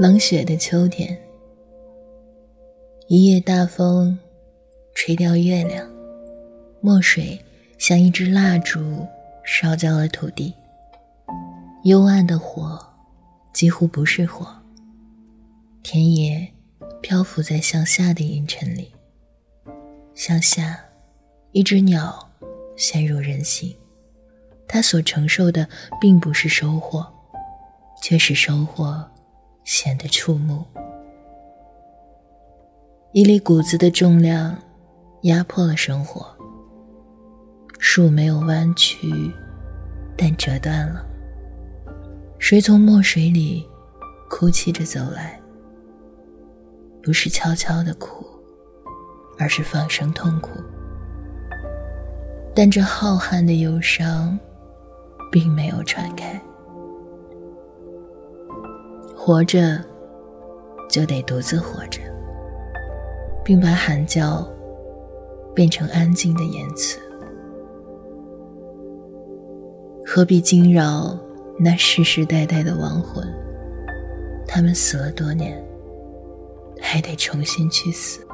冷血的秋天，一夜大风，吹掉月亮，墨水像一支蜡烛，烧焦了土地。幽暗的火，几乎不是火。田野漂浮在向下的阴沉里，向下，一只鸟陷入人心，它所承受的并不是收获，却是收获。显得触目。一粒谷子的重量压迫了生活。树没有弯曲，但折断了。谁从墨水里哭泣着走来？不是悄悄的哭，而是放声痛哭。但这浩瀚的忧伤，并没有传开。活着，就得独自活着，并把喊叫变成安静的言辞。何必惊扰那世世代代的亡魂？他们死了多年，还得重新去死。